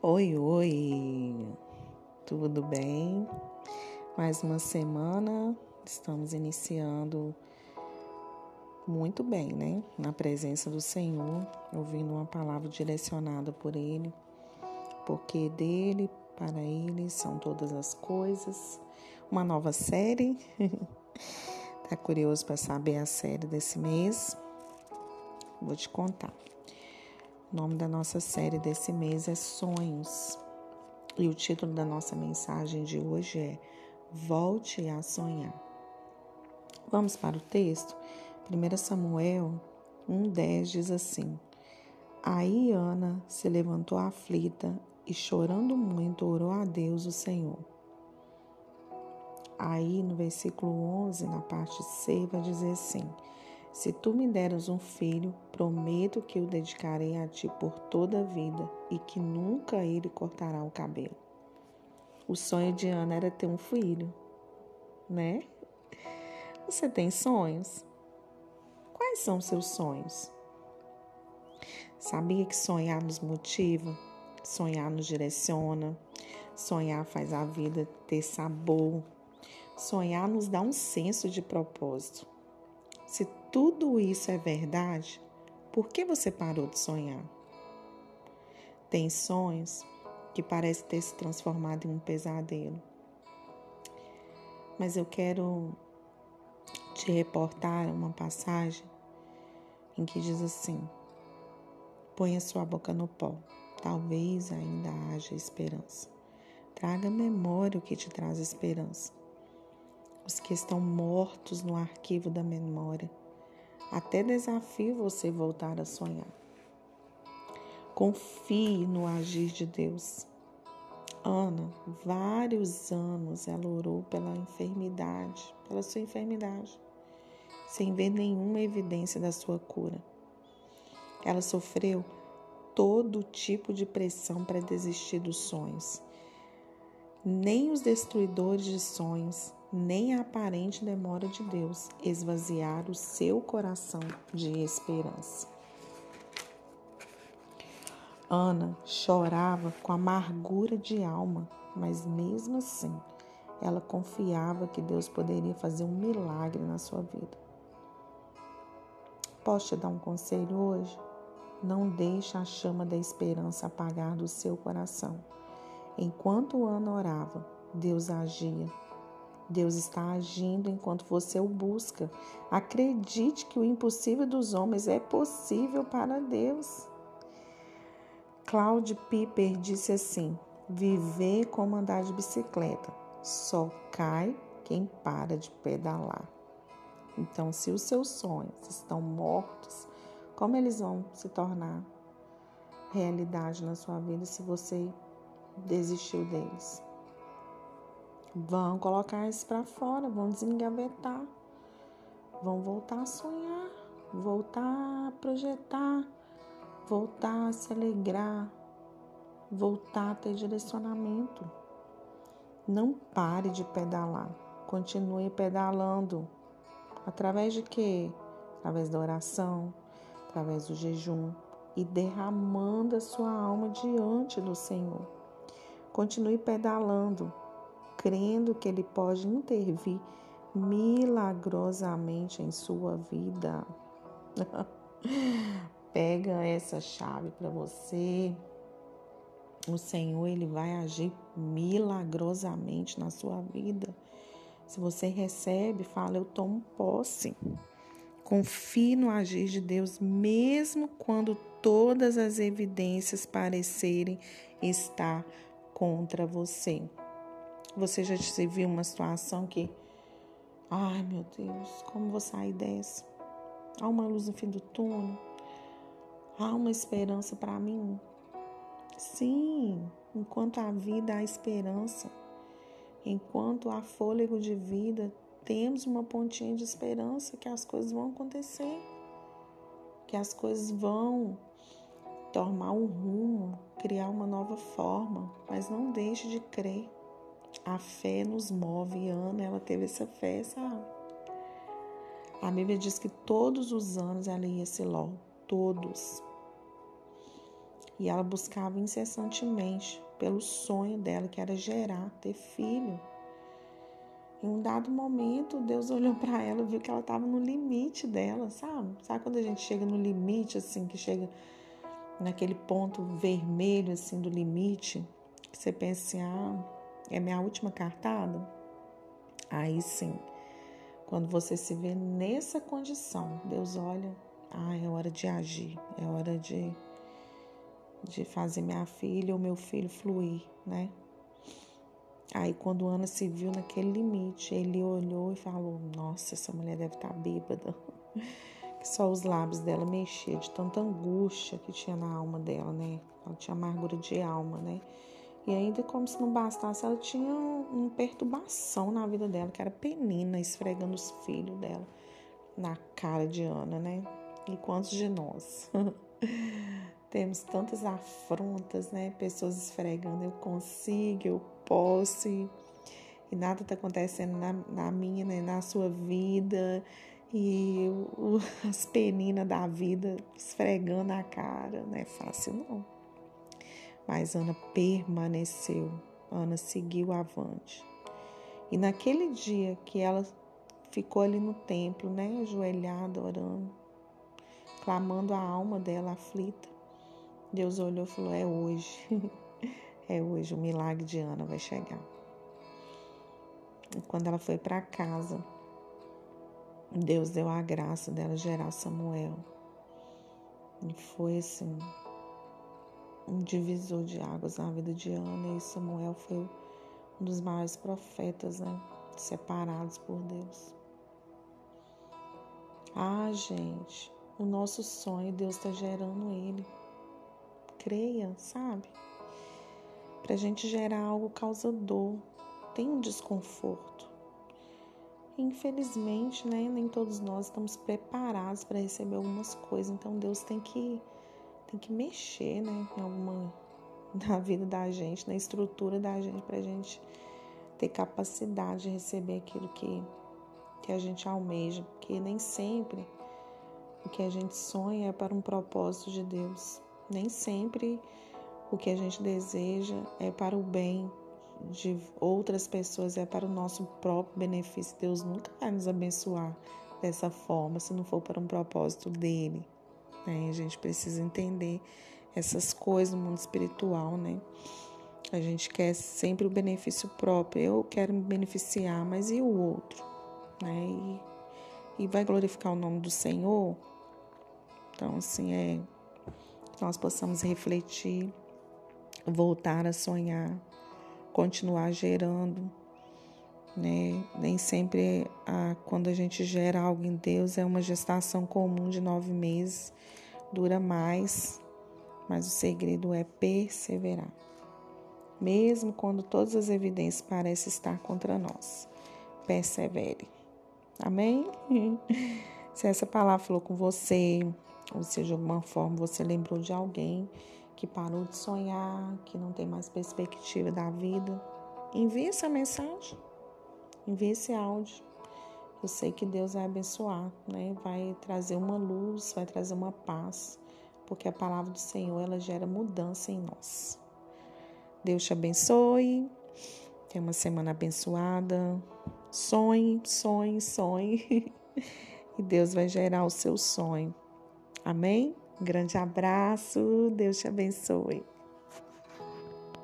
Oi, oi, tudo bem? Mais uma semana, estamos iniciando muito bem, né? Na presença do Senhor, ouvindo uma palavra direcionada por Ele, porque dele, para Ele são todas as coisas. Uma nova série. tá curioso para saber a série desse mês? Vou te contar. O nome da nossa série desse mês é Sonhos. E o título da nossa mensagem de hoje é Volte a Sonhar. Vamos para o texto? 1 Samuel 1,10 diz assim: Aí Ana se levantou aflita e, chorando muito, orou a Deus, o Senhor. Aí no versículo 11, na parte C, vai dizer assim: se tu me deres um filho, prometo que o dedicarei a ti por toda a vida e que nunca ele cortará o cabelo. O sonho de Ana era ter um filho, né? Você tem sonhos? Quais são seus sonhos? Sabia que sonhar nos motiva, sonhar nos direciona, sonhar faz a vida ter sabor, sonhar nos dá um senso de propósito. Tudo isso é verdade, por que você parou de sonhar? Tem sonhos que parecem ter se transformado em um pesadelo. Mas eu quero te reportar uma passagem em que diz assim: Ponha sua boca no pó, talvez ainda haja esperança. Traga memória o que te traz esperança os que estão mortos no arquivo da memória. Até desafio você voltar a sonhar. Confie no agir de Deus. Ana, vários anos ela orou pela enfermidade, pela sua enfermidade, sem ver nenhuma evidência da sua cura. Ela sofreu todo tipo de pressão para desistir dos sonhos. Nem os destruidores de sonhos nem a aparente demora de Deus esvaziar o seu coração de esperança. Ana chorava com amargura de alma, mas mesmo assim ela confiava que Deus poderia fazer um milagre na sua vida. Posso te dar um conselho hoje? Não deixe a chama da esperança apagar do seu coração. Enquanto Ana orava, Deus agia Deus está agindo enquanto você o busca. Acredite que o impossível dos homens é possível para Deus. Claude Piper disse assim: Viver como andar de bicicleta, só cai quem para de pedalar. Então, se os seus sonhos estão mortos, como eles vão se tornar realidade na sua vida se você desistiu deles? Vão colocar isso para fora, vão desengavetar, vão voltar a sonhar, voltar a projetar, voltar a se alegrar, voltar a ter direcionamento. Não pare de pedalar, continue pedalando. Através de quê? Através da oração, através do jejum e derramando a sua alma diante do Senhor. Continue pedalando crendo que Ele pode intervir milagrosamente em sua vida. Pega essa chave para você. O Senhor ele vai agir milagrosamente na sua vida. Se você recebe, fala: Eu tomo posse. Confie no agir de Deus, mesmo quando todas as evidências parecerem estar contra você. Você já se viu uma situação que, ai meu Deus, como vou sair dessa? Há uma luz no fim do túnel? Há uma esperança para mim? Sim, enquanto há vida, há esperança. Enquanto há fôlego de vida, temos uma pontinha de esperança que as coisas vão acontecer, que as coisas vão tomar um rumo, criar uma nova forma, mas não deixe de crer. A fé nos move. E Ana, ela teve essa fé, sabe? A Bíblia diz que todos os anos ela ia Siló. Todos. E ela buscava incessantemente pelo sonho dela, que era gerar, ter filho. Em um dado momento, Deus olhou para ela, viu que ela estava no limite dela, sabe? Sabe quando a gente chega no limite, assim, que chega naquele ponto vermelho, assim, do limite, que você pensa assim, ah, é minha última cartada? Aí sim, quando você se vê nessa condição, Deus olha, ah, é hora de agir, é hora de, de fazer minha filha ou meu filho fluir, né? Aí, quando Ana se viu naquele limite, ele olhou e falou: Nossa, essa mulher deve estar tá bêbada. Que só os lábios dela mexiam de tanta angústia que tinha na alma dela, né? Ela tinha amargura de alma, né? E ainda, como se não bastasse, ela tinha uma perturbação na vida dela, que era Penina esfregando os filhos dela na cara de Ana, né? E quantos de nós? Temos tantas afrontas, né? Pessoas esfregando, eu consigo, eu posso, e, nada está acontecendo na, na, minha, né? na sua vida, e as peninas da vida esfregando a cara, não é fácil não. Mas Ana permaneceu, Ana seguiu avante. E naquele dia que ela ficou ali no templo, né, ajoelhada, orando, clamando a alma dela aflita, Deus olhou e falou: É hoje. é hoje. O milagre de Ana vai chegar. E quando ela foi para casa, Deus deu a graça dela gerar Samuel. E foi assim um divisor de águas na vida de Ana. E Samuel foi um dos maiores profetas, né? Separados por Deus. Ah, gente, o nosso sonho, Deus está gerando ele creia, sabe? Para gente gerar algo causador, tem um desconforto. Infelizmente, né, nem todos nós estamos preparados para receber algumas coisas, então Deus tem que tem que mexer, né, em alguma na vida da gente, na estrutura da gente para a gente ter capacidade de receber aquilo que que a gente almeja, porque nem sempre o que a gente sonha é para um propósito de Deus. Nem sempre o que a gente deseja é para o bem de outras pessoas, é para o nosso próprio benefício. Deus nunca vai nos abençoar dessa forma se não for para um propósito dele. Né? A gente precisa entender essas coisas no mundo espiritual, né? A gente quer sempre o benefício próprio. Eu quero me beneficiar, mas e o outro? Né? E, e vai glorificar o nome do Senhor? Então, assim, é que nós possamos refletir, voltar a sonhar, continuar gerando. Né? Nem sempre a, quando a gente gera algo em Deus é uma gestação comum de nove meses, dura mais, mas o segredo é perseverar, mesmo quando todas as evidências parecem estar contra nós. Persevere. Amém? Se essa palavra falou com você, ou seja, de alguma forma você lembrou de alguém que parou de sonhar, que não tem mais perspectiva da vida, envie essa mensagem, envie esse áudio. Eu sei que Deus vai abençoar, né? Vai trazer uma luz, vai trazer uma paz, porque a palavra do Senhor ela gera mudança em nós. Deus te abençoe. Tenha uma semana abençoada. Sonhe, sonhe, sonhe. e Deus vai gerar o seu sonho. Amém? Um grande abraço, Deus te abençoe.